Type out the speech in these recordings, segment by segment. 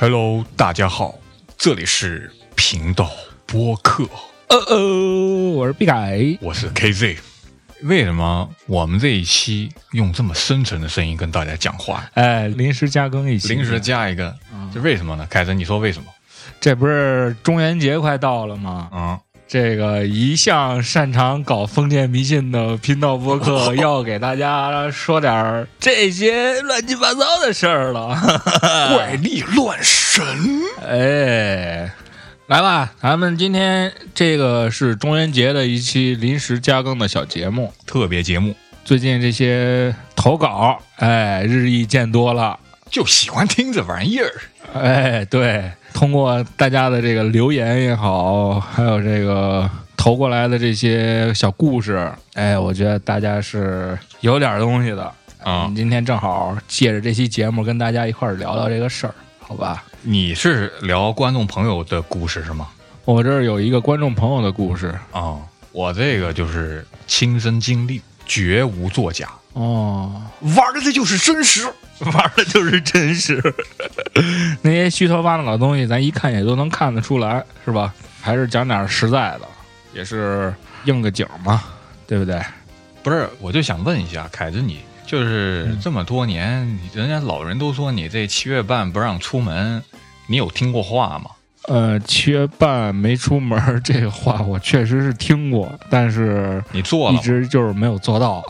Hello，大家好，这里是频道播客，呃呃，我是毕凯，我是 KZ。为什么我们这一期用这么深沉的声音跟大家讲话？哎，临时加更一期，临时加一个，这为什么呢？凯子，你说为什么？这不是中元节快到了吗？嗯，这个一向擅长搞封建迷信的频道播客，要给大家说点儿这些乱七八糟的事儿了。怪力乱神，哎，来吧，咱们今天这个是中元节的一期临时加更的小节目。特别节目，最近这些投稿，哎，日益见多了。就喜欢听这玩意儿。哎，对，通过大家的这个留言也好，还有这个投过来的这些小故事，哎，我觉得大家是有点东西的。啊嗯今天正好借着这期节目跟大家一块儿聊聊这个事儿，好吧？你是聊观众朋友的故事是吗？我这儿有一个观众朋友的故事啊、我这个就是亲身经历，绝无作假，哦，玩的就是真实。玩的就是真实，那些虚头巴脑的东西，咱一看也都能看得出来，是吧？还是讲点实在的，也是应个景嘛，对不对？不是，我就想问一下，凯子你，就是这么多年，人家老人都说你这七月半不让出门，你有听过话吗？呃，七月半没出门儿 这个话，我确实是听过，但是你做了一？直就是没有做到，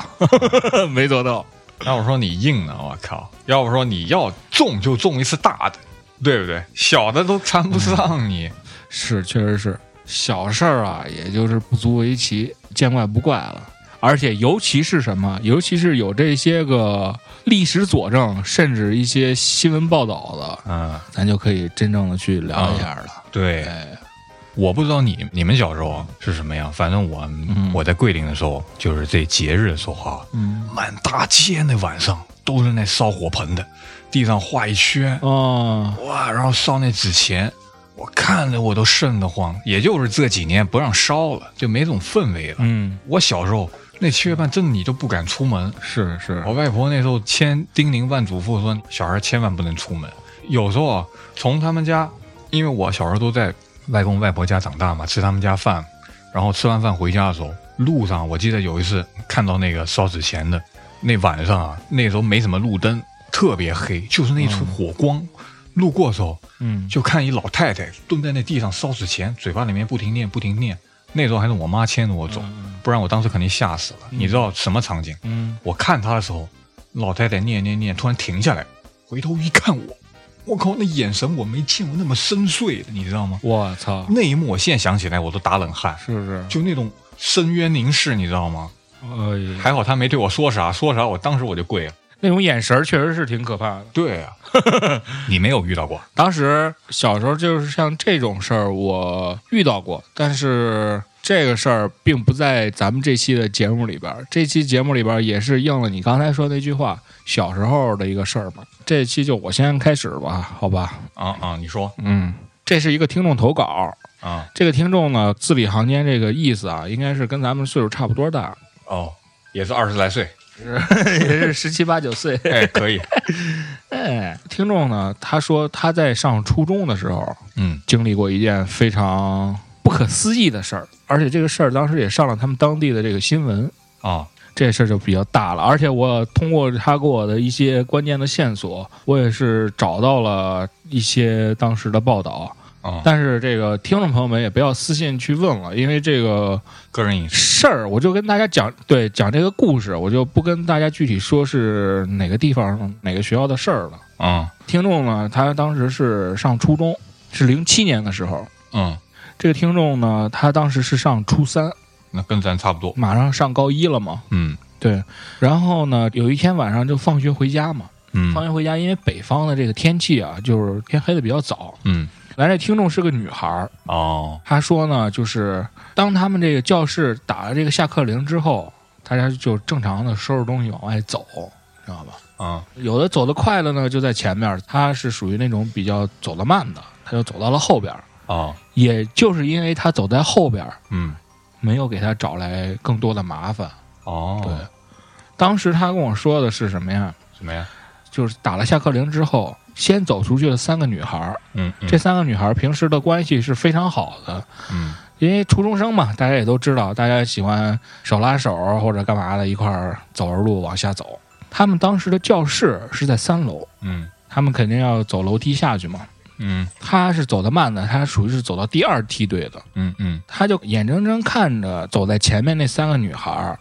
没做到。要不说你硬呢，我靠！要不说你要中就中一次大的，对不对？小的都缠不上你。是，确实是小事儿啊，也就是不足为奇，见怪不怪了。而且，尤其是什么，尤其是有这些个历史佐证，甚至一些新闻报道的，嗯，咱就可以真正的去聊一下了。对，哎，我不知道你你们小时候是什么样，反正我、我在桂林的时候，就是这节日的时候啊，嗯，满大街那晚上都是那烧火盆的，地上画一圈，哦，哇，然后烧那纸钱，我看着我都瘆得慌。也就是这几年不让烧了，就没这种氛围了。嗯，我小时候那七月半真的你都不敢出门，是是，我外婆那时候千叮咛万嘱咐说，小孩千万不能出门。有时候啊，从他们家，因为我小时候都在外公外婆家长大嘛，吃他们家饭，然后吃完饭回家的时候，路上我记得有一次看到那个烧纸钱的，那晚上啊，那时候没什么路灯，特别黑，就是那一处火光。路过的时候，嗯，就看一老太太蹲在那地上烧纸钱，嘴巴里面不停念不停念。那时候还是我妈牵着我走，不然我当时肯定吓死了。你知道什么场景？嗯，我看她的时候，老太太念念念，突然停下来，回头一看我，我靠，那眼神我没见过那么深邃的，你知道吗？我操，那一幕我现在想起来我都打冷汗，是不是？就那种深渊凝视，你知道吗？哎呀，还好他没对我说啥，说啥我当时我就跪了。那种眼神确实是挺可怕的。对啊，你没有遇到过？当时小时候就是像这种事儿，我遇到过，但是这个事儿并不在咱们这期的节目里边儿。这期节目里边儿也是应了你刚才说那句话，小时候的一个事儿嘛。这期就我先开始吧，好吧？啊啊，你说嗯，这是一个听众投稿，啊这个听众呢字里行间这个意思啊，应该是跟咱们岁数差不多大，哦，也是二十来岁，也是十七八九岁。哎，可以，哎，听众呢，他说他在上初中的时候，嗯经历过一件非常不可思议的事儿，而且这个事儿当时也上了他们当地的这个新闻，啊这事儿就比较大了。而且我通过他给我的一些关键的线索，我也是找到了一些当时的报道。啊，但是这个听众朋友们也不要私信去问了，因为这个个人隐私事儿，我就跟大家讲，对，讲这个故事，我就不跟大家具体说是哪个地方、哪个学校的事儿了。啊听众呢，他当时是上初中，是零七年的时候。嗯，这个听众呢，他当时是上初三，那跟咱差不多，马上上高一了嘛。嗯对，然后呢，有一天晚上就放学回家嘛。嗯放学回家，因为北方的这个天气啊，就是天黑的比较早。嗯咱这听众是个女孩儿，哦她说呢，就是当他们这个教室打了这个下课铃之后，大家就正常的收拾东西往外走，知道吧？啊有的走得快的呢，就在前面，她是属于那种比较走得慢的，她就走到了后边儿。哦，也就是因为他走在后边儿，嗯，没有给他找来更多的麻烦。哦，对，当时他跟我说的是什么呀？什么呀？就是打了下课铃之后，先走出去的三个女孩儿。嗯，嗯这三个女孩儿平时的关系是非常好的，嗯因为初中生嘛，大家也都知道，大家喜欢手拉手或者干嘛的，一块儿走着路往下走。他们当时的教室是在三楼，嗯他们肯定要走楼梯下去嘛。嗯他是走得慢的，他属于是走到第二梯队的，嗯嗯他就眼睁睁看着走在前面那三个女孩儿，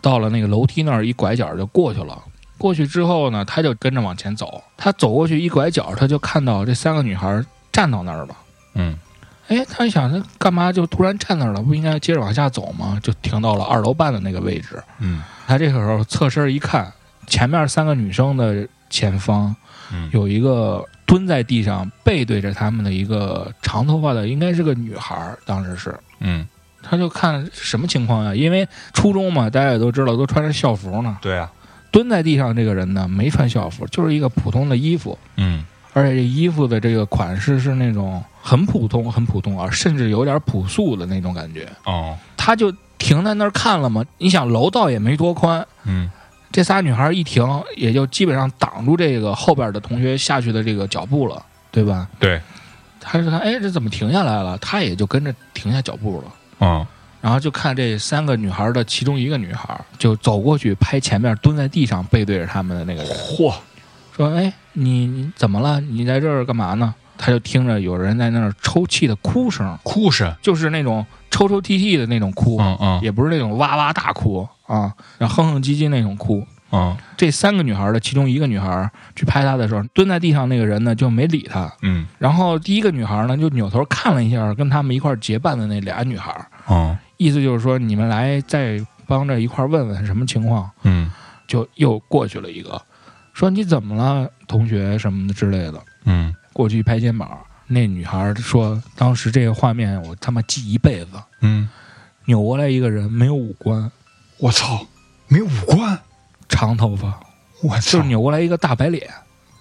到了那个楼梯那儿一拐角就过去了。过去之后呢，他就跟着往前走。他走过去一拐角，他就看到这三个女孩儿站到那儿了。嗯哎，他一想，他干嘛就突然站那儿了？不应该接着往下走吗？就停到了二楼半的那个位置。嗯他这个时候侧身一看，前面三个女生的前方嗯，有一个蹲在地上背对着他们的一个长头发的，应该是个女孩儿，当时是。嗯，他就看什么情况呀？因为初中嘛，大家也都知道，都穿着校服呢。对啊，蹲在地上这个人呢，没穿校服，就是一个普通的衣服，嗯而且这衣服的这个款式是那种很普通、很普通，啊甚至有点朴素的那种感觉。哦，他就停在那儿看了嘛。你想，楼道也没多宽，嗯这仨女孩一停，也就基本上挡住这个后边的同学下去的这个脚步了，对吧？对，他是看，哎，这怎么停下来了？他也就跟着停下脚步了。嗯然后就看这三个女孩的其中一个女孩就走过去拍前面蹲在地上背对着他们的那个人，嚯，说：“哎，你你怎么了？你在这儿干嘛呢？”他就听着有人在那儿抽泣的哭声，哭声，就是那种抽抽泣泣的那种哭，嗯嗯。也不是那种哇哇大哭啊，然后哼哼唧唧那种哭。嗯。这三个女孩的其中一个女孩去拍他的时候，蹲在地上那个人呢就没理他。嗯。然后第一个女孩呢就扭头看了一下跟他们一块儿结伴的那俩女孩，哦意思就是说你们来再帮着一块儿问问什么情况。嗯。就又过去了一个，说你怎么了，同学什么的之类的，嗯过去一拍肩膀。那女孩说，当时这个画面我他妈记一辈子。嗯，扭过来一个人，没有五官，我操，没有五官，长头发，我操就是，扭过来一个大白脸。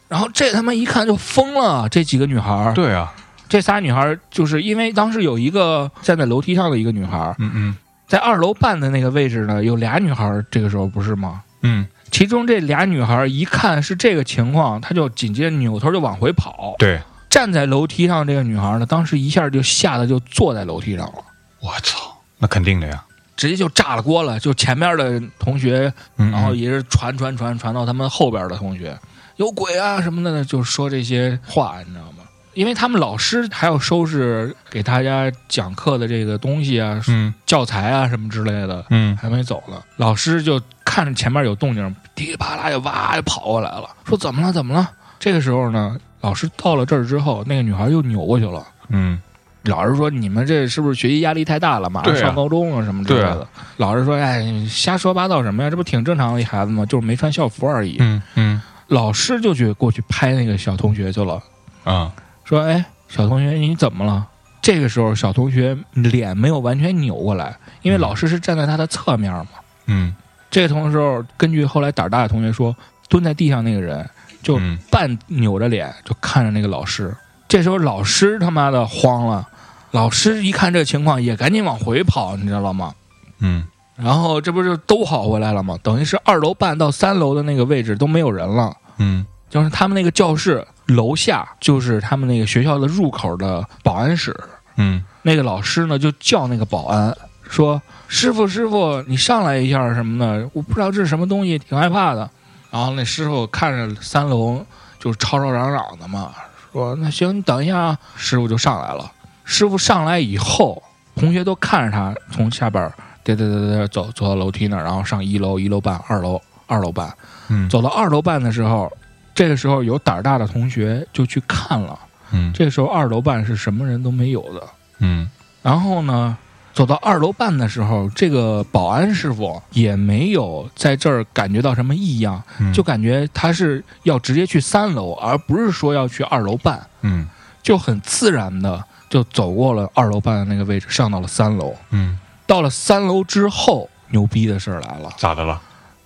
然后这他妈一看就疯了，这几个女孩，对啊，这仨女孩就是因为当时有一个站在楼梯上的一个女孩，嗯嗯在二楼半的那个位置呢，有俩女孩，这个时候不是吗？嗯，其中这俩女孩一看是这个情况，她就紧接着扭头就往回跑。对，站在楼梯上这个女孩呢，当时一下就吓得就坐在楼梯上了，我操，那肯定的呀，直接就炸了锅了。就前面的同学，嗯，然后也是传传传传到他们后边的同学，有鬼啊什么的，就说这些话，你知道吗？因为他们老师还要收拾给大家讲课的这个东西啊、嗯教材啊什么之类的，嗯还没走呢。老师就看着前面有动静，噼里啪啦就哇就跑过来了，说怎么了怎么了？这个时候呢，老师到了这儿之后，那个女孩又扭过去了。嗯老师说：“你们这是不是学习压力太大了？马上上高中了什么之类的。对老师说：“哎，瞎说八道什么呀？这不挺正常的一孩子吗？就是没穿校服而已。嗯嗯老师就去过去拍那个小同学去了，啊说：“哎，小同学，你怎么了？”这个时候，小同学脸没有完全扭过来，因为嗯老师是站在他的侧面嘛。嗯这个同时候，根据后来胆儿大的同学说，蹲在地上那个人就嗯半扭着脸就看着那个老师。这时候老师他妈的慌了，老师一看这情况也赶紧往回跑，你知道吗？嗯然后这不是都跑回来了吗？等于是二楼半到三楼的那个位置都没有人了，嗯就是他们那个教室楼下就是他们那个学校的入口的保安室。嗯那个老师呢就叫那个保安说：“师傅，师傅，你上来一下什么的，我不知道这是什么东西，挺害怕的。”然后那师傅看着三楼就是吵吵嚷嚷的嘛，说：“那行，你等一下啊。”师傅就上来了。师傅上来以后，同学都看着他从下边儿嘚嘚嘚嘚走走到楼梯那儿，然后上一楼、一楼半、二楼、二楼半。嗯走到二楼半的时候，这个时候有胆儿大的同学就去看了。嗯这个时候二楼半是什么人都没有的。嗯然后呢，走到二楼半的时候，这个保安师傅也没有在这儿感觉到什么异样，嗯，就感觉他是要直接去三楼，而不是说要去二楼半，嗯。就很自然的就走过了二楼半的那个位置，上到了三楼。嗯，到了三楼之后，牛逼的事儿来了，咋的了？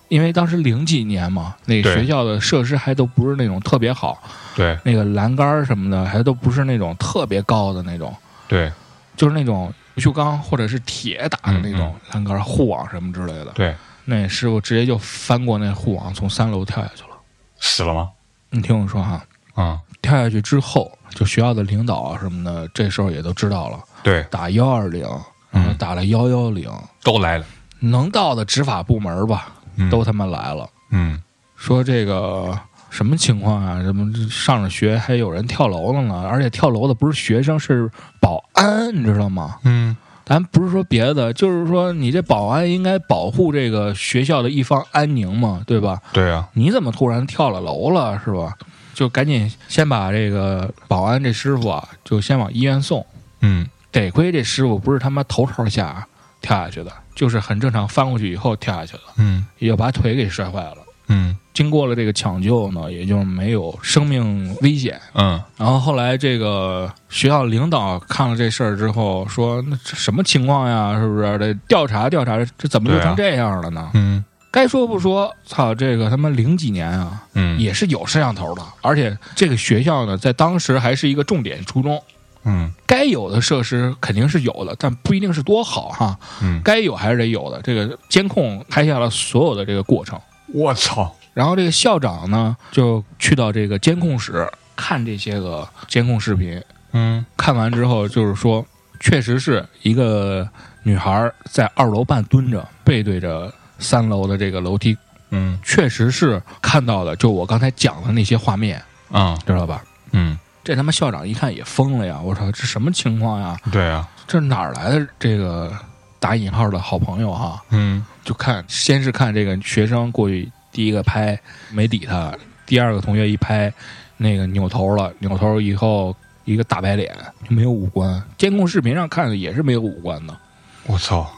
因为当时零几年嘛，那个学校的设施还都不是那种特别好，对，那个栏杆儿什么的还都不是那种特别高的那种。对。就是那种不锈钢或者是铁打的那种栏杆、护网什么之类的。对，那师傅直接就翻过那护网，从三楼跳下去了。死了吗？你听我说哈，嗯，跳下去之后，就学校的领导啊什么的，这时候也都知道了，对，打幺二零，嗯。打了幺幺零，都来了，能到的执法部门吧，嗯。都他妈来了。嗯。说这个什么情况啊？怎么上着学还有人跳楼了呢？而且跳楼的不是学生，是保安，你知道吗？嗯咱不是说别的，就是说你这保安应该保护这个学校的一方安宁嘛，对吧？对啊，你怎么突然跳了楼了，是吧？就赶紧先把这个保安这师傅啊，就先往医院送。嗯得亏这师傅不是他妈头朝下跳下去的，就是很正常翻过去以后跳下去的，嗯也就把腿给摔坏了。嗯经过了这个抢救呢，也就没有生命危险。嗯然后后来这个学校领导看了这事儿之后说：“那这什么情况呀？是不是得调查调查？这怎么就成这样了呢？”嗯该说不说，操，这个他妈零几年啊，嗯也是有摄像头的，而且这个学校呢，在当时还是一个重点初中，嗯该有的设施肯定是有的，但不一定是多好哈。嗯，该有还是得有的。这个监控拍下了所有的这个过程，我操，然后这个校长呢就去到这个监控室看这些个监控视频，嗯。看完之后就是说，确实是一个女孩在二楼半蹲着，背对着三楼的这个楼梯，嗯。确实是看到了，就我刚才讲的那些画面，啊知道吧？嗯，这他妈校长一看也疯了呀！我操，这什么情况呀？对啊，这哪儿来的这个打引号的好朋友哈？嗯就看先是看这个学生过去第一个拍没理他，第二个同学一拍那个扭头了，扭头以后一个大白脸就没有五官，监控视频上看的也是没有五官的我操，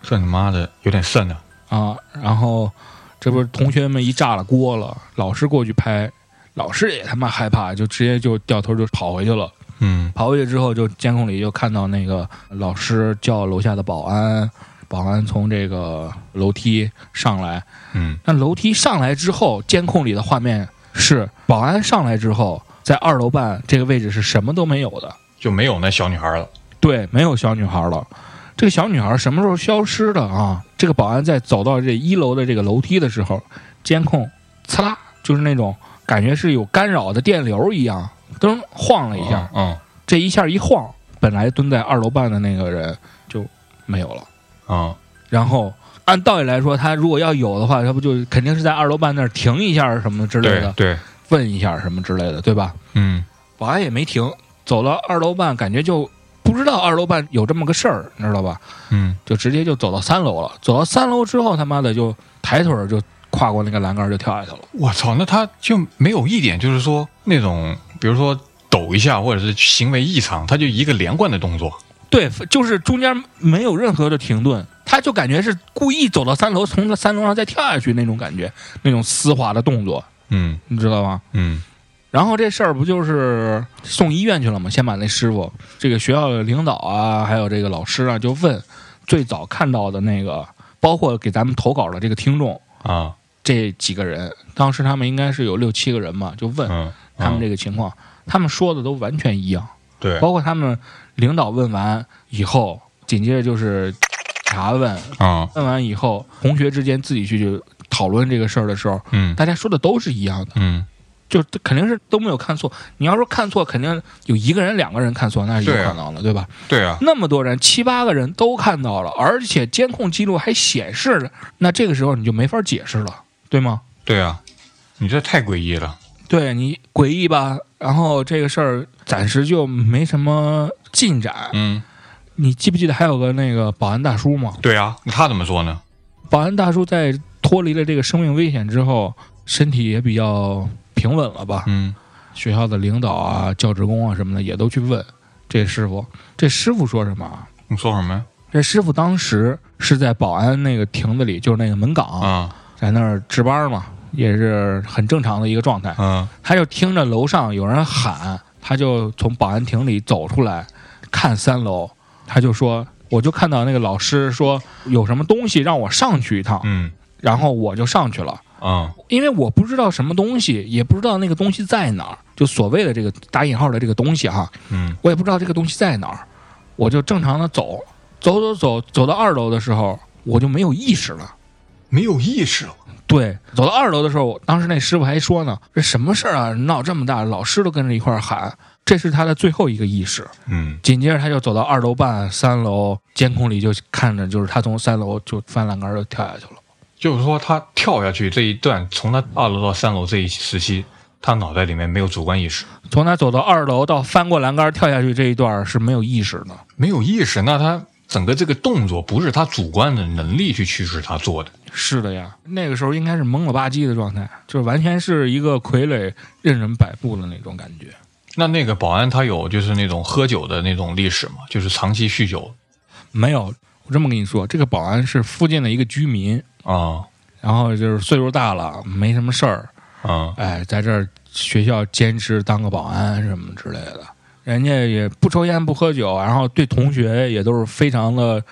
这你妈的有点瘆啊，啊。然后这不是同学们一炸了锅了，老师过去拍，老师也他妈害怕，就直接就掉头就跑回去了。嗯跑过去之后，就监控里就看到那个老师叫楼下的保安，保安从这个楼梯上来。嗯那楼梯上来之后，监控里的画面是保安上来之后，在二楼半这个位置是什么都没有的，就没有那小女孩了，对，没有小女孩了。这个小女孩什么时候消失的啊？这个保安在走到这一楼的这个楼梯的时候，监控呲啦，就是那种感觉是有干扰的电流一样，噔晃了一下。嗯这一下一晃，本来蹲在二楼半的那个人就没有了。啊然后按道理来说，他如果要有的话，他不就肯定是在二楼半那儿停一下什么之类的，对对，问一下什么之类的，对吧？嗯保安也没停，走到二楼半，感觉就不知道二楼半有这么个事儿，你知道吧？嗯就直接就走到三楼了。走到三楼之后，他妈的就抬腿儿就跨过那个栏杆就跳下去了。我操，那他就没有一点就是说那种，比如说抖一下或者是行为异常，他就一个连贯的动作，对，就是中间没有任何的停顿，他就感觉是故意走到三楼，从那三楼上再跳下去那种感觉，那种丝滑的动作，嗯。你知道吗？嗯。然后这事儿不就是送医院去了吗？先把那师傅、这个学校的领导啊，还有这个老师啊，就问最早看到的那个，包括给咱们投稿的这个听众啊。这几个人，当时他们应该是有六七个人嘛，就问嗯，他们嗯这个情况，他们说的都完全一样，对包括他们领导问完以后，紧接着就是查问，啊问完以后，同学之间自己去讨论这个事儿的时候，嗯大家说的都是一样的。嗯就肯定是都没有看错。你要说看错，肯定有一个人、两个人看错，那是有可能的，对吧？对啊那么多人，七八个人都看到了，而且监控记录还显示了，那这个时候你就没法解释了，对吗？对啊，你这太诡异了，对你诡异吧，然后这个事儿暂时就没什么进展。嗯你记不记得还有个那个保安大叔嘛？对啊，那他怎么说呢？保安大叔在脱离了这个生命危险之后，身体也比较平稳了吧？嗯学校的领导啊、教职工啊什么的也都去问这师傅。这师傅说什么啊？你说什么呀？这师傅当时是在保安那个亭子里，就是那个门岗，啊在那儿值班嘛，也是很正常的一个状态。嗯他就听着楼上有人喊，他就从保安亭里走出来，看三楼，他就说：“我就看到那个老师说有什么东西让我上去一趟，嗯然后我就上去了。”啊因为我不知道什么东西，也不知道那个东西在哪儿，就所谓的这个打引号的这个东西哈，嗯我也不知道这个东西在哪儿。我就正常的走，走走走，走到二楼的时候，我就没有意识了。没有意识了。对，走到二楼的时候，当时那师傅还说呢：“这什么事儿啊？闹这么大，老师都跟着一块儿喊。”这是他的最后一个意识。嗯，紧接着他就走到二楼半、三楼，监控里就看着，就是他从三楼就翻栏杆就跳下去了。就是说他跳下去这一段，从他二楼到三楼这一时期，他脑袋里面没有主观意识，从他走到二楼到翻过栏杆跳下去这一段是没有意识的。没有意识，那他整个这个动作不是他主观的能力去驱使他做的。是的呀，那个时候应该是懵了吧唧的状态，就是完全是一个傀儡任人摆布的那种感觉。那那个保安他有就是那种喝酒的那种历史吗？就是长期酗酒没有，我这么跟你说，这个保安是附近的一个居民，啊然后就是岁数大了，没什么事儿，啊哎，在这儿学校兼职当个保安什么之类的。人家也不抽烟不喝酒，然后对同学也都是非常的，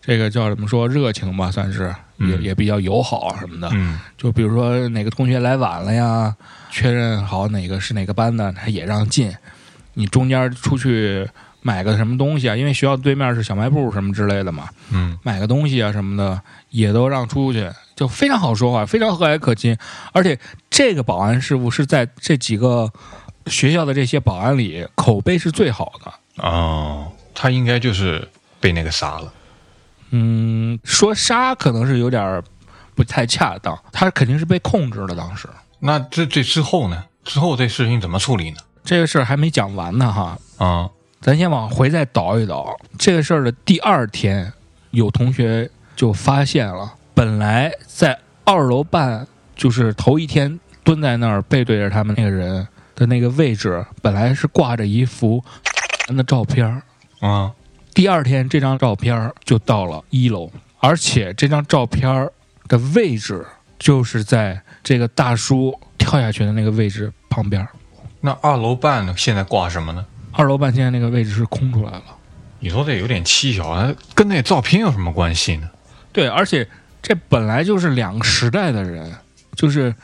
这个叫怎么说热情吧，算是也嗯也比较友好啊什么的。嗯就比如说哪个同学来晚了呀，确认好哪个是哪个班的，他也让进。你中间出去买个什么东西啊，因为学校对面是小卖部什么之类的嘛，嗯买个东西啊什么的也都让出去，就非常好说话，非常和蔼可亲。而且这个保安师傅是在这几个学校的这些保安里口碑是最好的。哦，他应该就是被那个杀了。嗯，说杀可能是有点儿不太恰当，他肯定是被控制了。当时那这这之后呢？之后这事情怎么处理呢？这个事儿还没讲完呢哈，啊咱先往回再倒一倒。这个事儿的第二天，有同学就发现了，本来在二楼半，就是头一天蹲在那儿背对着他们那个人的那个位置，本来是挂着一幅的照片儿。啊第二天，这张照片儿就到了一楼，而且这张照片儿的位置就是在这个大叔跳下去的那个位置旁边儿。那二楼半呢？现在挂什么呢？二楼半现在那个位置是空出来了。你说这有点蹊跷，啊，跟那照片有什么关系呢？对，而且这本来就是两个时代的人，就是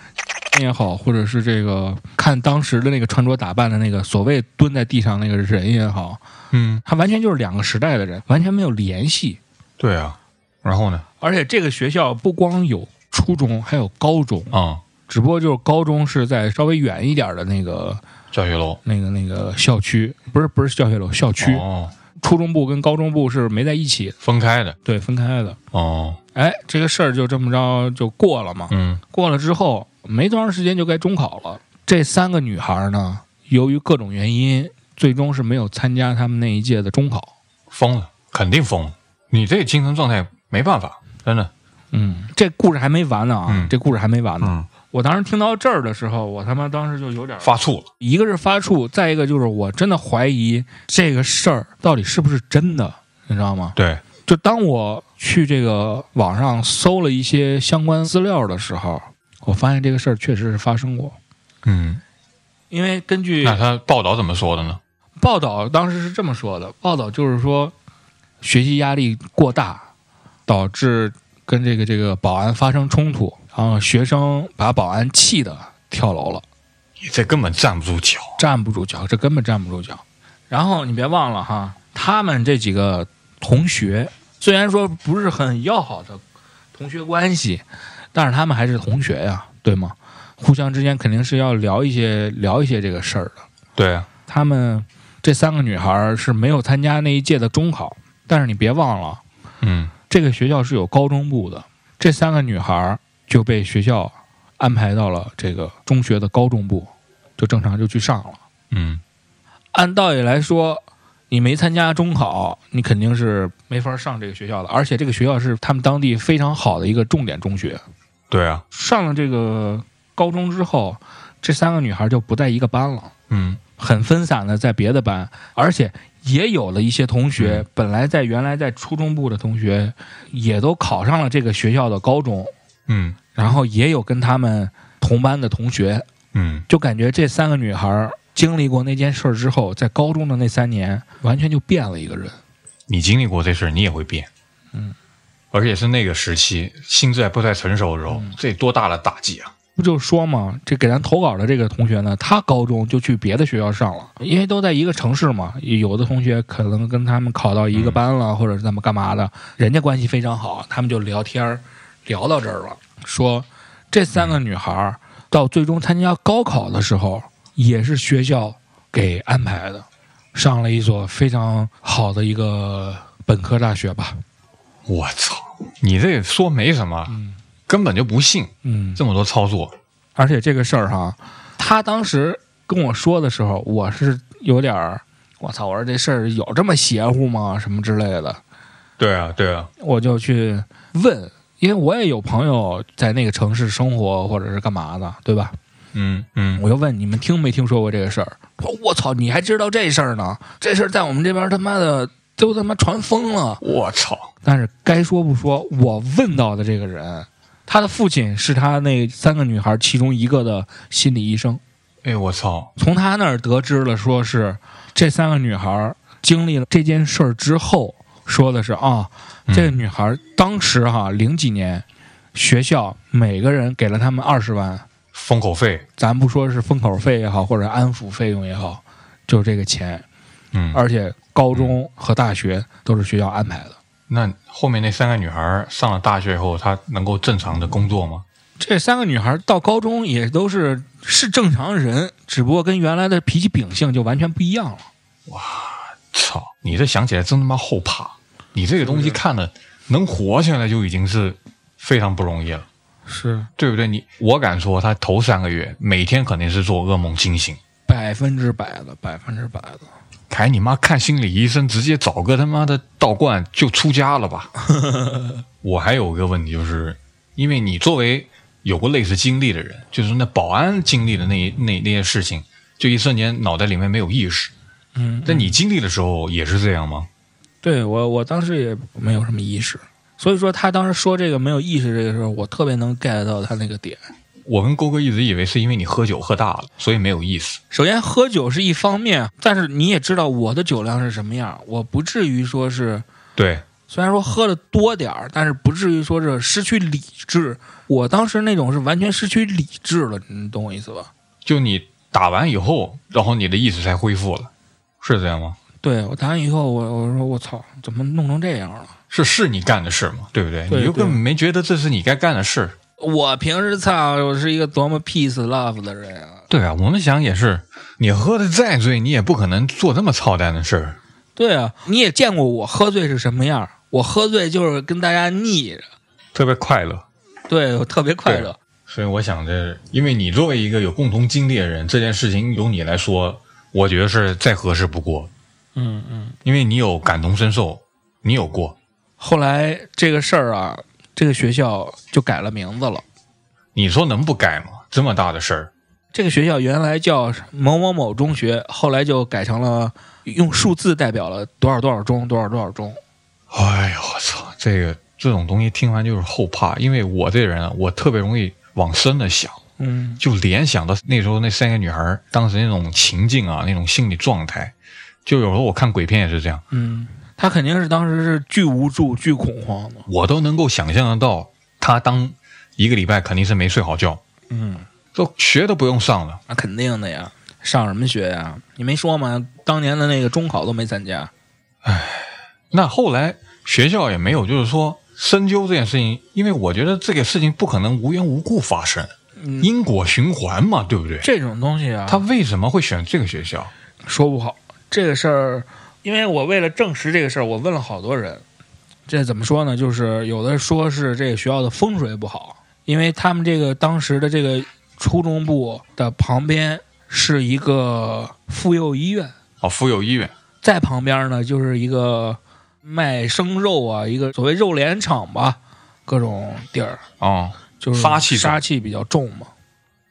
也好，或者是这个看当时的那个穿着打扮的那个所谓蹲在地上那个人也好，嗯，他完全就是两个时代的人，完全没有联系。对啊。然后呢？而且这个学校不光有初中，还有高中，啊、只不过就是高中是在稍微远一点的那个、教学楼那个、那个校区，不是不是教学楼，校区。哦，初中部跟高中部是没在一起，分开的对，分开的。哦，哎，这个事儿就这么着就过了嘛。嗯过了之后，没多长时间就该中考了。这三个女孩呢，由于各种原因，最终是没有参加他们那一届的中考。疯了，肯定疯了。你这精神状态没办法，真的。嗯，这故事还没完呢啊！嗯这故事还没完呢。嗯，我当时听到这儿的时候，我他妈当时就有点发怵了。一个是发怵，再一个就是我真的怀疑这个事儿到底是不是真的，你知道吗？对，就当我去这个网上搜了一些相关资料的时候，我发现这个事儿确实是发生过。嗯，因为根据那他报道怎么说的呢？报道当时是这么说的，报道就是说学习压力过大，导致跟这个这个保安发生冲突，然后学生把保安气的跳楼了，你这根本站不住脚。站不住脚，这根本站不住脚。然后你别忘了哈，他们这几个同学虽然说不是很要好的同学关系，但是他们还是同学呀，对吗？互相之间肯定是要聊一些聊一些这个事儿的。对啊，他们这三个女孩是没有参加那一届的中考，但是你别忘了，嗯这个学校是有高中部的，这三个女孩就被学校安排到了这个中学的高中部，就正常就去上了。嗯，按道理来说，你没参加中考，你肯定是没法上这个学校的，而且这个学校是他们当地非常好的一个重点中学。对啊，上了这个高中之后，这三个女孩就不在一个班了。嗯很分散的在别的班，而且也有了一些同学，嗯本来在原来在初中部的同学，也都考上了这个学校的高中，嗯然后也有跟他们同班的同学，嗯，就感觉这三个女孩经历过那件事之后，在高中的那三年，完全就变了一个人。你经历过这事儿，你也会变。嗯，而且是那个时期，心智还不太成熟的时候，这多大的打击啊！不就说嘛，这给咱投稿的这个同学呢，他高中就去别的学校上了，因为都在一个城市嘛。有的同学可能跟他们考到一个班了，或者是怎么干嘛的，人家关系非常好，他们就聊天儿聊到这儿了，说这三个女孩儿到最终参加高考的时候，也是学校给安排的，上了一所非常好的一个本科大学吧。我操，你这说没什么，嗯根本就不信嗯，这么多操作。而且这个事儿哈，他当时跟我说的时候，我是有点儿，我操！我说这事儿有这么邪乎吗？什么之类的，对啊，对啊，我就去问，因为我也有朋友在那个城市生活或者是干嘛的，对吧？嗯嗯，我就问你们听没听说过这个事儿？我操，你还知道这事儿呢？这事儿在我们这边他妈的都他妈传疯了。我操，但是该说不说，我问到的这个人，他的父亲是他那三个女孩其中一个的心理医生。哎，我操，从他那儿得知了，说是这三个女孩经历了这件事儿之后，说的是啊，嗯。这个女孩当时哈零几年，学校每个人给了他们二十万，封口费，咱不说是封口费也好，或者安抚费用也好，就是这个钱，嗯，而且高中和大学都是学校安排的。那后面那三个女孩上了大学以后，她能够正常的工作吗？这三个女孩到高中也都是是正常人，只不过跟原来的脾气秉性就完全不一样了。哇操，你这想起来真他妈后怕。你这个东西看了能活下来就已经是非常不容易了，是对不对？你我敢说，他头三个月每天肯定是做噩梦惊醒。百分之百的，百分之百的。凯你妈看心理医生，直接找个他妈的道观就出家了吧？我还有个问题，就是因为你作为有过类似经历的人，就是那保安经历的那那那些事情，就一瞬间脑袋里面没有意识。嗯，但你经历的时候也是这样吗？对我，我当时也没有什么意识，所以说他当时说这个没有意识这个时候，我特别能 get 到他那个点。我跟勾哥一直以为是因为你喝酒喝大了，所以没有意思。首先，喝酒是一方面，但是你也知道我的酒量是什么样，我不至于说是，对，虽然说喝的多点儿，但是不至于说是失去理智。我当时那种是完全失去理智了，你懂我意思吧？就你打完以后，然后你的意识才恢复了，是这样吗？对我打完以后，我我说我操，怎么弄成这样了？是是你干的事吗？对不对？对你就根本没觉得这是你该干的事。我平时操，我是一个多么 peace love 的人啊！对啊，我们想也是，你喝的再醉，你也不可能做这么操蛋的事儿。对啊，你也见过我喝醉是什么样儿？我喝醉就是跟大家腻着，特别快乐。对我特别快乐。所以我想着，因为你作为一个有共同经历的人，这件事情由你来说，我觉得是再合适不过，嗯嗯。因为你有感同身受，你有过。后来这个事儿啊，这个学校就改了名字了。你说能不改吗？这么大的事儿，这个学校原来叫某某某中学，后来就改成了用数字代表了多少多少中，多少多少中。哎呦我操，这个这种东西听完就是后怕，因为我这人啊，我特别容易往深了想。嗯，就联想到那时候那三个女孩当时那种情境啊，那种心理状态，就有时候我看鬼片也是这样，嗯，他肯定是当时是巨无助、巨恐慌的。我都能够想象得到，他当一个礼拜肯定是没睡好觉，嗯，都学都不用上了。那肯定的呀，上什么学呀？你没说吗？当年的那个中考都没参加。唉那后来学校也没有就是说深究这件事情，因为我觉得这个事情不可能无缘无故发生，嗯，因果循环嘛，对不对？这种东西啊，他为什么会选这个学校？说不好这个事儿，因为我为了证实这个事儿，我问了好多人。这怎么说呢？就是有的说是这个学校的风水不好，因为他们这个当时的这个初中部的旁边是一个妇幼医院，哦，妇幼医院，在旁边呢就是一个卖生肉啊，一个所谓肉联厂吧，各种地儿，哦，就是杀气杀气比较重嘛。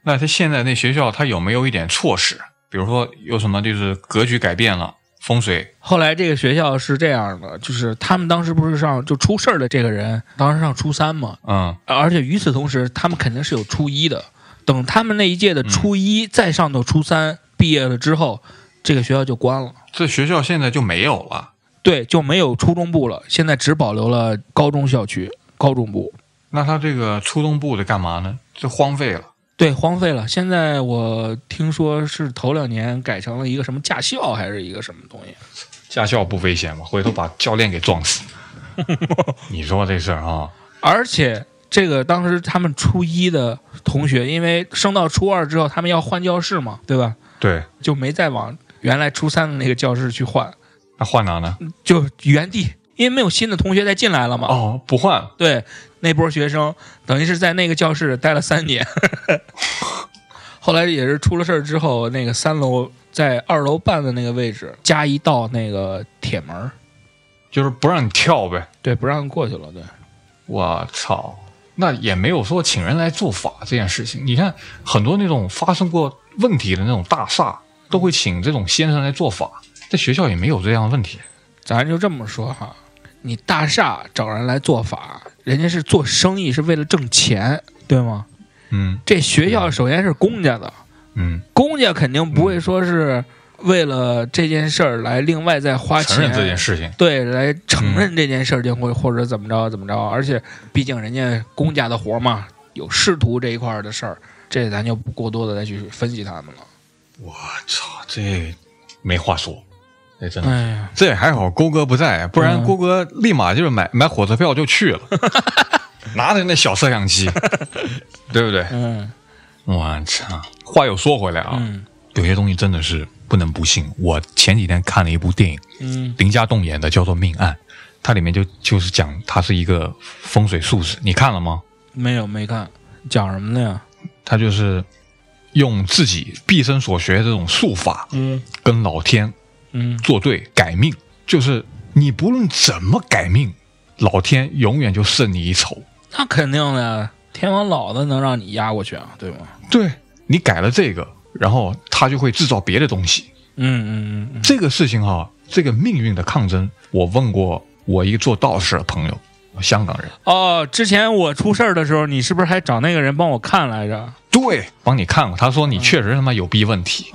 那他现在那学校他有没有一点措施？比如说有什么就是格局改变了，风水后来这个学校是这样的，就是他们当时不是上就出事儿的这个人，当时上初三嘛，嗯而且与此同时，他们肯定是有初一的。等他们那一届的初一、再上到初三毕业了之后，这个学校就关了，这学校现在就没有了。对，就没有初中部了，现在只保留了高中校区、高中部。那他这个初中部的干嘛呢？就荒废了。对，荒废了。现在我听说是头两年改成了一个什么驾校，还是一个什么东西？驾校不危险吗？回头把教练给撞死。你说这事儿啊？而且这个当时他们初一的同学，因为升到初二之后，他们要换教室嘛，对吧？对，就没再往原来初三的那个教室去换，那换哪呢？就原地，因为没有新的同学再进来了嘛。哦，不换。对，那波学生等于是在那个教室待了三年，后来也是出了事儿之后，那个三楼在二楼半的那个位置加一道那个铁门，就是不让你跳呗。对，不让过去了。对，我操，那也没有说请人来做法这件事情。你看，很多那种发生过问题的那种大厦，都会请这种先生来做法，在学校也没有这样的问题。咱就这么说哈，你大厦找人来做法，人家是做生意，是为了挣钱，对吗？嗯这学校首先是公家的，嗯，公家肯定不会说是为了这件事儿来另外再花钱承认这件事情。对，来承认这件事儿，就会或者怎么着怎么着，而且毕竟人家公家的活儿嘛，有仕途这一块儿的事儿，这咱就不过多的再去分析他们了。我操，这没话说。这真的，哎呀，这还好郭哥不在，不然嗯郭哥立马就是买买火车票就去了，拿着那小摄像机，对不对？嗯我操！话又说回来啊，嗯有些东西真的是不能不信。我前几天看了一部电影，嗯林家栋演的，叫做《命案》，它里面就就是讲他是一个风水术士，你看了吗？没有没看，讲什么的呀？他就是用自己毕生所学的这种术法，嗯跟老天嗯作对改命，就是你不论怎么改命，老天永远就胜你一筹。那肯定的，天王老子能让你压过去啊，对吗？对你改了这个，然后他就会制造别的东西。嗯嗯嗯这个事情哈、这个命运的抗争，我问过我一个做道士的朋友，香港人，哦，之前我出事儿的时候，你是不是还找那个人帮我看来着？对，帮你看过，他说你确实他妈有逼问题，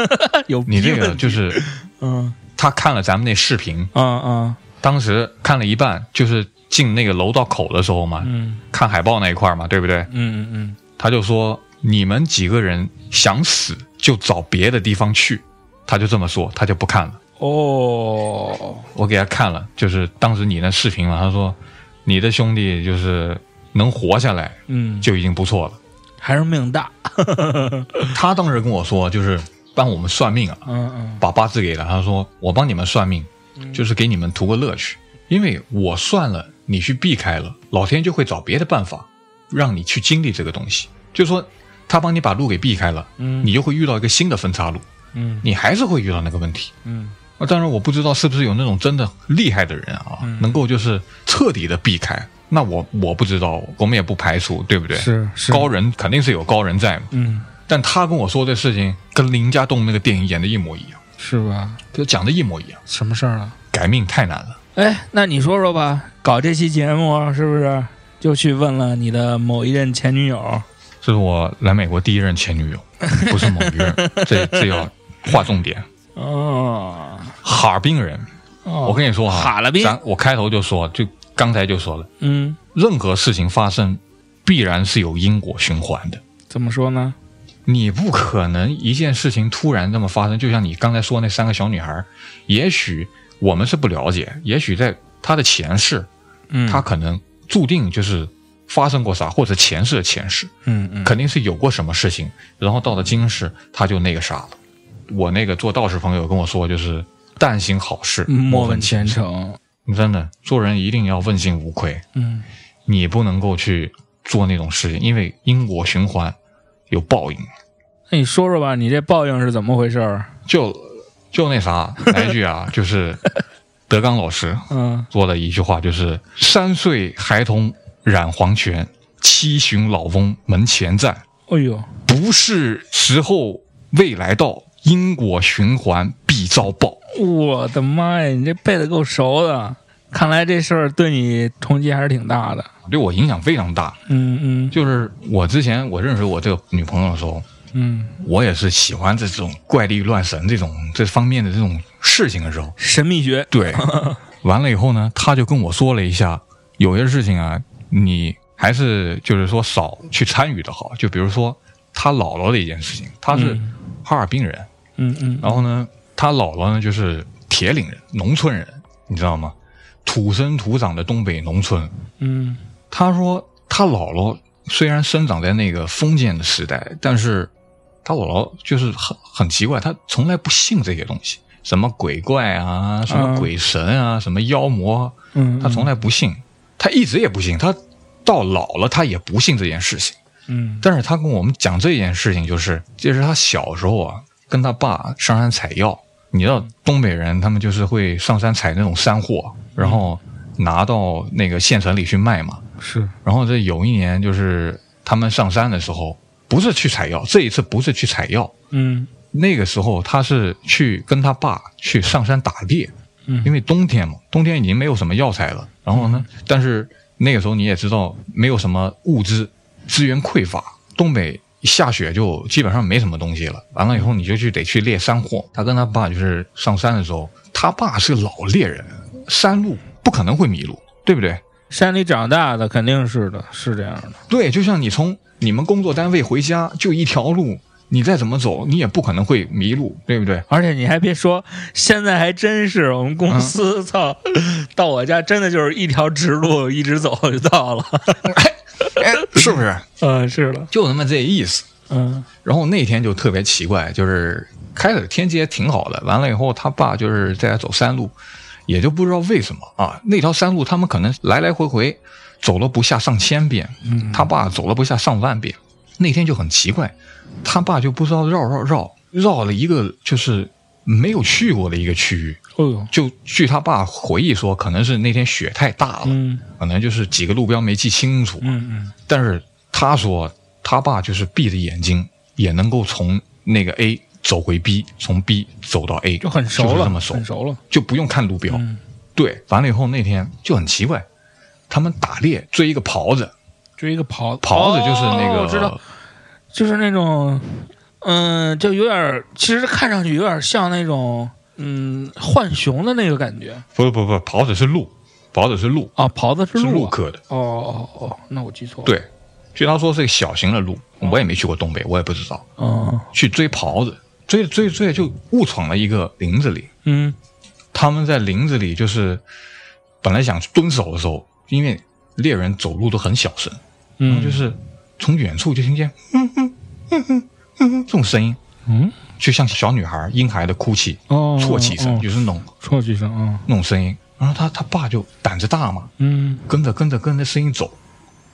有你这个就是嗯。他看了咱们那视频，嗯嗯。当时看了一半，就是进那个楼道口的时候嘛，嗯。看海报那一块嘛，对不对？嗯嗯嗯。他就说你们几个人想死就找别的地方去，他就这么说，他就不看了。哦，我给他看了，就是当时你那视频嘛，他说你的兄弟就是能活下来嗯，就已经不错了。还是命大，他当时跟我说，就是帮我们算命啊，嗯嗯。把八字给了，他说我帮你们算命，就是给你们图个乐趣，因为我算了，你去避开了，老天就会找别的办法让你去经历这个东西，就说他帮你把路给避开了，嗯。你就会遇到一个新的分岔路，嗯。你还是会遇到那个问题。嗯。啊，当然我不知道是不是有那种真的厉害的人啊，嗯。能够就是彻底的避开。那我我不知道，我们也不排除，对不对？是是。高人肯定是有高人在嘛。嗯但他跟我说的事情跟林家栋那个电影演的一模一样，是吧？就讲的一模一样。什么事儿啊？改命太难了，哎，那你说说吧，搞这期节目是不是就去问了你的某一任前女友？这是我来美国第一任前女友，不是某一任，这这要划重点。哦，哈尔滨人，哦我跟你说哈，哈尔滨咱我开头就说，就刚才就说了，嗯，任何事情发生必然是有因果循环的。怎么说呢？你不可能一件事情突然这么发生，就像你刚才说那三个小女孩，也许我们是不了解，也许在她的前世，嗯，她可能注定就是发生过啥，或者前世的前世，嗯嗯肯定是有过什么事情，然后到了今世，她就那个啥了。我那个做道士朋友跟我说，就是但行好事，莫问前程。程。真的，做人一定要问心无愧，嗯你不能够去做那种事情，因为因果循环有报应。那你说说吧，你这报应是怎么回事儿？就就那啥来一句啊，就是德刚老师嗯说的一句话，就是“三岁孩童染黄泉，七旬老翁门前站，哎呦，不是时候未来到，因果循环必遭报。我的妈呀，你这背的够熟的，看来这事儿对你冲击还是挺大的。”对我影响非常大。嗯嗯就是我之前我认识我这个女朋友的时候，嗯，我也是喜欢这种怪力乱神这种这方面的这种事情的时候，神秘学。对，完了以后呢，他就跟我说了一下，有些事情啊，你还是就是说少去参与的好。就比如说他姥姥的一件事情。他是嗯哈尔滨人，嗯嗯，然后呢，他姥姥呢就是铁岭人，农村人，你知道吗？土生土长的东北农村。嗯他说他姥姥虽然生长在那个封建的时代，但是他姥姥就是很很奇怪，他从来不信这些东西，什么鬼怪啊，什么嗯鬼神啊，什么妖魔，嗯，他从来不信，他一直也不信，他到老了他也不信这件事情。嗯但是他跟我们讲这件事情，就是这是他小时候啊，跟他爸上山采药。你知道东北人他们就是会上山采那种山货，然后拿到那个县城里去卖嘛。是然后这有一年就是他们上山的时候，不是去采药，这一次不是去采药，嗯那个时候他是去跟他爸去上山打猎，嗯因为冬天嘛，冬天已经没有什么药材了。然后呢，但是那个时候你也知道，没有什么物资，资源匮乏，东北下雪就基本上没什么东西了。完了以后你就去得去猎山货。他跟他爸就是上山的时候，他爸是老猎人，山路不可能会迷路，对不对？山里长大的肯定是的，是这样的。对，就像你从你们工作单位回家就一条路，你再怎么走，你也不可能会迷路，对不对？而且你还别说，现在还真是我们公司，操、到我家真的就是一条直路，一直走就到了。哎，是不是？嗯，是的，就他妈这意思。嗯然后那天就特别奇怪，就是开始天气也挺好的，完了以后他爸就是在走山路，也就不知道为什么啊，那条山路他们可能来来回回走了不下上千遍，嗯他爸走了不下上万遍。那天就很奇怪，他爸就不知道绕绕绕绕了一个就是没有去过的一个区域。哦，就据他爸回忆说，可能是那天雪太大了，嗯可能就是几个路标没记清楚。嗯嗯但是他说他爸就是闭着眼睛也能够从那个 A 走回 B，从 B 走到 A，就很熟了，就是这么熟很，熟了。就不用看路标。嗯，对，完了以后那天就很奇怪，他们打猎追一个狍子，追一个狍狍子就是那个、哦我知道，就是那种，嗯，就有点，其实看上去有点像那种，嗯，浣熊的那个感觉不不不，狍子是鹿，狍子是鹿，啊。狍子是鹿科的。哦哦哦，那我记错了。，对，据他说是个小型的鹿，我也没去过东北，我也不知道。嗯去追狍子，追着追追就误闯了一个林子里。嗯他们在林子里就是本来想蹲守的时候，因为猎人走路都很小声，然后嗯，就是从远处就听见嗯嗯嗯嗯嗯这种声音，嗯就像小女孩婴孩的哭泣、哦，啜泣声，哦就是那种啜泣声啊，那种声音。然后他他爸就胆子大嘛，嗯跟着跟着跟着声音走，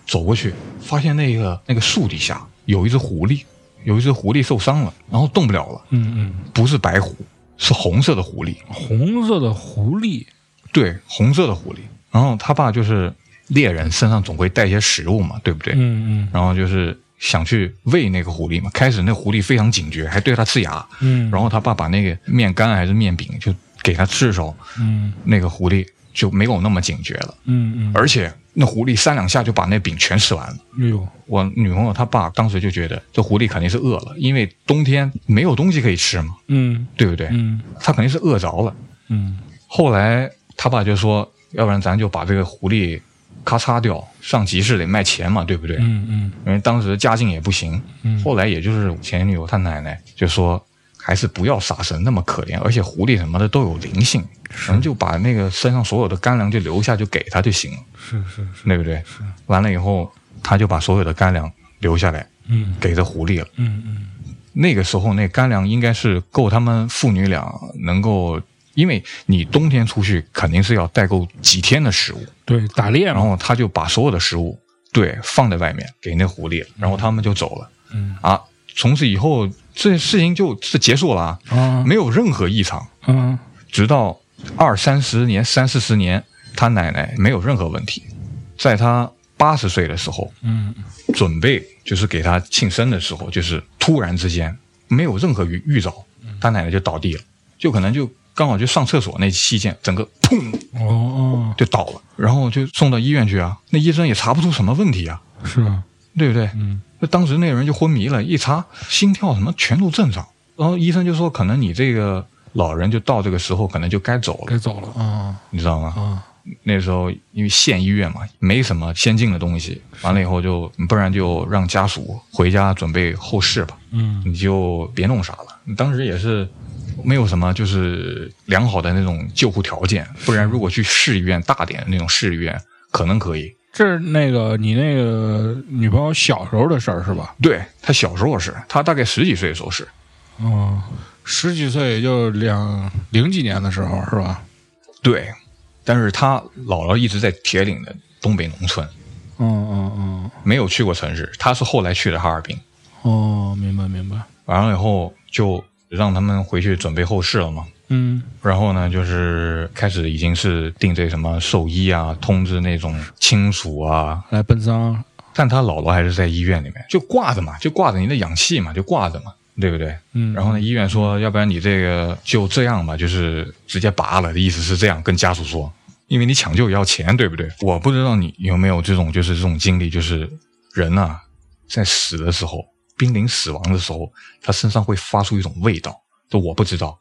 走过去，发现那个那个树底下有一只狐狸，有一只狐狸受伤了，然后动不了了，嗯嗯，不是白狐，是红色的狐狸，红色的狐狸，对，红色的狐狸。然后他爸就是猎人，身上总会带一些食物嘛，对不对？嗯嗯然后就是想去喂那个狐狸嘛。开始那狐狸非常警觉，还对他呲牙。嗯，然后他爸把那个面干还是面饼就给他吃的时候，嗯那个狐狸就没有那么警觉了，嗯嗯，而且那狐狸三两下就把那饼全吃完了。哎呦，我女朋友她爸当时就觉得这狐狸肯定是饿了，因为冬天没有东西可以吃嘛，嗯对不对？嗯他肯定是饿着了。嗯后来他爸就说，要不然咱就把这个狐狸咔嚓掉，上集市得卖钱嘛，对不对？嗯嗯因为当时家境也不行。嗯后来也就是前女友她奶奶就说，还是不要杀生，那么可怜，而且狐狸什么的都有灵性，咱就把那个身上所有的干粮就留下，就给他就行了，是是是，对不对？是。完了以后，他就把所有的干粮留下来嗯。给这狐狸了。嗯嗯。那个时候，那干粮应该是够他们父女俩能够，因为你冬天出去肯定是要带够几天的食物，对，打猎嘛，然后他就把所有的食物对放在外面给那狐狸了，然后他们就走了。嗯。啊。从此以后，这事情就是结束了啊，啊。没有任何异常，嗯。直到二三十年、三四十年，他奶奶没有任何问题，在他八十岁的时候，嗯。准备就是给他庆生的时候，就是突然之间没有任何预预兆，他奶奶就倒地了，就可能就刚好就上厕所那期间，整个砰哦哦，就倒了，然后就送到医院去啊，那医生也查不出什么问题啊，是啊，对不对？嗯那当时那个人就昏迷了，一查心跳什么全都正常，然后医生就说可能你这个老人就到这个时候可能就该走了，该走了。啊。你知道吗？啊。那时候因为县医院嘛，没什么先进的东西，完了以后就不然就让家属回家准备后事吧，嗯。你就别弄啥了。当时也是没有什么就是良好的那种救护条件，不然如果去市医院大点的那种市医院，可能可以。这是那个你那个女朋友小时候的事儿是吧？对她小时候是，她大概十几岁的时候是，哦，十几岁也就两零几年的时候是吧？对，但是她姥姥一直在铁岭的东北农村，嗯嗯嗯，没有去过城市。她是后来去的哈尔滨，哦，明白明白。完了以后就让他们回去准备后事了嘛。嗯然后呢，就是开始已经是定这什么兽医啊，通知那种亲属啊。来奔丧，但他姥姥还是在医院里面，就挂着嘛，就挂着你的氧气嘛，就挂着嘛，对不对？嗯，然后呢，医院说，要不然你这个就这样吧，就是直接拔了的意思是这样，跟家属说，因为你抢救也要钱，对不对？我不知道你有没有这种，就是这种经历，就是人呐、在死的时候，濒临死亡的时候，他身上会发出一种味道，这我不知道，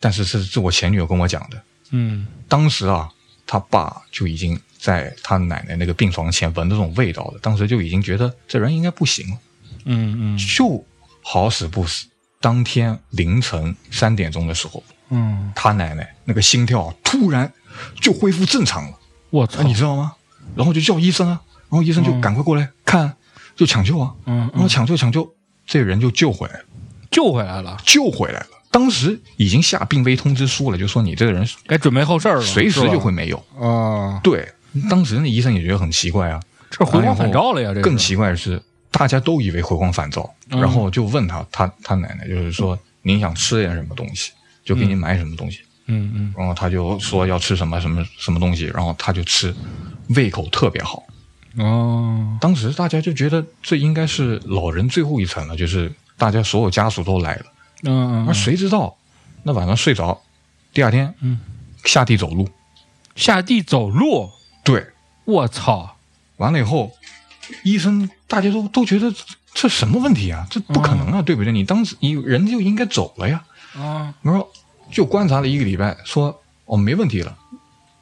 但是是是我前女友跟我讲的。嗯。当时啊，他爸就已经在他奶奶那个病床前闻到这种味道了，当时就已经觉得这人应该不行。了。嗯嗯。就好死不死，当天凌晨三点钟的时候，嗯，他奶奶那个心跳突然就恢复正常了，我操。啊，你知道吗？然后就叫医生啊，然后医生就赶快过来看，就抢救啊，嗯。然后抢救抢救，这人就救回来了，救回来了，救回来了。当时已经下病危通知书了，就说你这个人该准备后事儿了，随时就会没有。啊，对，当时那医生也觉得很奇怪啊，这回光返照了呀，这是。更奇怪的是，大家都以为回光返照，嗯。然后就问他，他他奶奶就是说您想吃点什么东西，就给你买什么东西，嗯嗯。然后他就说要吃什么什么什么东西，然后他就吃，胃口特别好。哦，当时大家就觉得这应该是老人最后一层了，就是大家所有家属都来了，嗯而谁知道？那晚上睡着，第二天嗯。下地走路，下地走路，对，我操，完了以后，医生大家都都觉得这这什么问题啊？这不可能啊，对不对？你当时你人就应该走了呀。啊我说就观察了一个礼拜，说哦没问题了。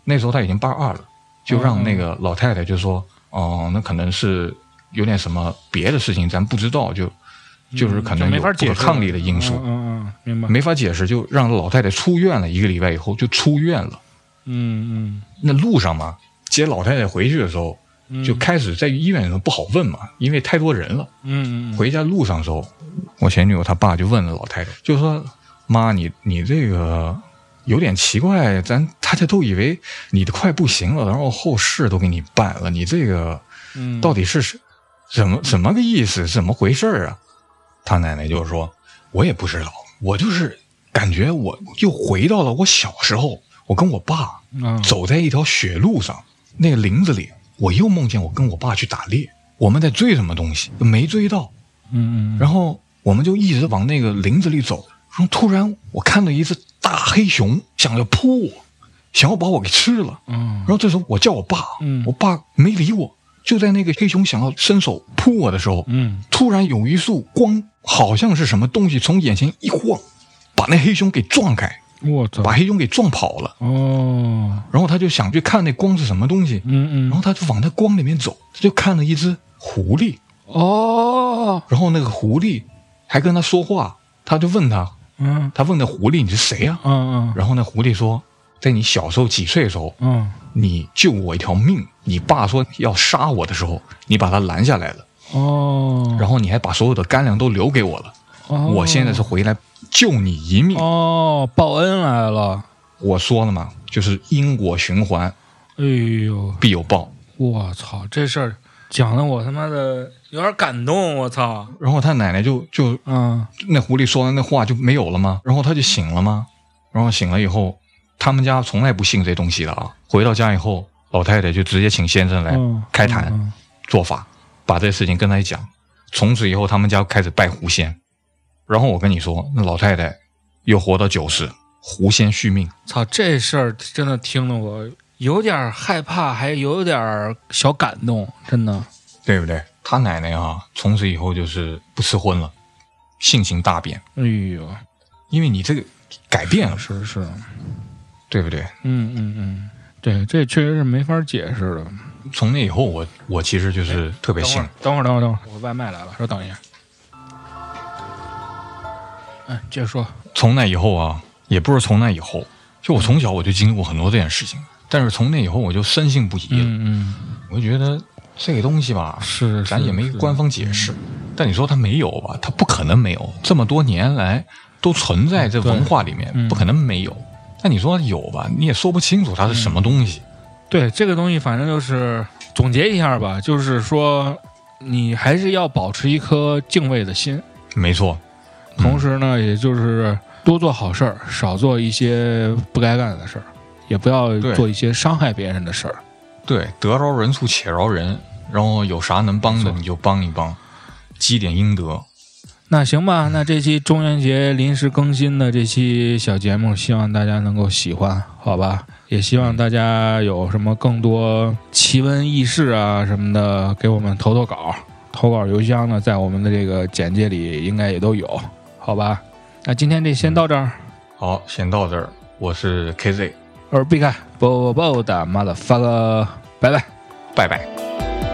那时候他已经八二了，就让那个老太太就说哦，那可能是有点什么别的事情，咱不知道，就就是可能有法解释不可抗力的因素，嗯嗯嗯，明白，没法解释，就让老太太出院了。一个礼拜以后就出院了。嗯那路上嘛，接老太太回去的时候，嗯，就开始在医院里头不好问嘛，因为太多人了。嗯嗯回家路上的时候，我前女友她爸就问了老太太，就说：“妈，你你这个有点奇怪，咱大家都以为你的快不行了，然后后事都给你办了，你这个嗯，到底是什怎么怎么个意思？怎么回事儿啊？”他奶奶就说：“我也不知道，我就是感觉我又回到了我小时候，我跟我爸嗯走在一条雪路上，那个林子里，我又梦见我跟我爸去打猎，我们在追什么东西，没追到。”嗯嗯，然后我们就一直往那个林子里走，然后突然我看到一只大黑熊想要扑我，想要把我给吃了。嗯然后这时候我叫我爸，嗯我爸没理我。就在那个黑熊想要伸手扑我的时候，嗯突然有一束光，好像是什么东西从眼前一晃，把那黑熊给撞开，我操，把黑熊给撞跑了。哦，然后他就想去看那光是什么东西，嗯嗯，然后他就往那光里面走，他就看了一只狐狸，哦，然后那个狐狸还跟他说话，他就问他，嗯。他问那狐狸你是谁呀、嗯嗯。然后那狐狸说，在你小时候几岁的时候，嗯，你救我一条命，你爸说要杀我的时候，你把他拦下来了，哦，然后你还把所有的干粮都留给我了，哦我现在是回来救你一命。哦，报恩来了，我说了嘛，就是因果循环哎呦，必有报。我操，这事儿讲的我他妈的有点感动，我操，然后他奶奶就就嗯那狐狸说完那话就没有了吗？然后他就醒了吗？然后醒了以后，他们家从来不信这东西的啊。回到家以后，老太太就直接请先生来嗯，开坛嗯做法，把这事情跟他讲。从此以后，他们家开始拜狐仙。然后我跟你说，那老太太又活到九十，狐仙续命。操，这事儿真的听得我有点害怕，还有点小感动，真的。对不对？他奶奶啊，从此以后就是不吃荤了，性情大变，哎呦，因为你这个改变了，是是，对不对？嗯嗯嗯，对，这确实是没法解释的。从那以后我，我其实就是特别信。等会儿，等会儿，等会儿，我外卖来了，稍等一下。嗯，接着说。从那以后啊，也不是从那以后，就我从小我就经历过很多这件事情，但是从那以后我就深信不疑了。嗯嗯，我就觉得这个东西吧，是咱也没官方解释。但你说它没有吧？它不可能没有，这么多年来都存在这文化里面，不可能没有。但你说有吧？你也说不清楚它是什么东西。对这个东西，反正就是总结一下吧，就是说你还是要保持一颗敬畏的心。没错。同时呢，也就是多做好事儿，少做一些不该干的事儿，也不要做一些伤害别人的事儿。对，得饶人处且饶人，然后有啥能帮的你就帮一帮，积点阴德。那行吧，那这期中元节临时更新的这期小节目，希望大家能够喜欢，好吧？也希望大家有什么更多奇闻异事啊什么的，给我们投投稿，投稿邮箱呢，在我们的这个简介里应该也都有。好吧，那今天这先到这儿。好，先到这儿。我是 KZ，我是 B 开，波波波的妈的发个拜拜，拜拜。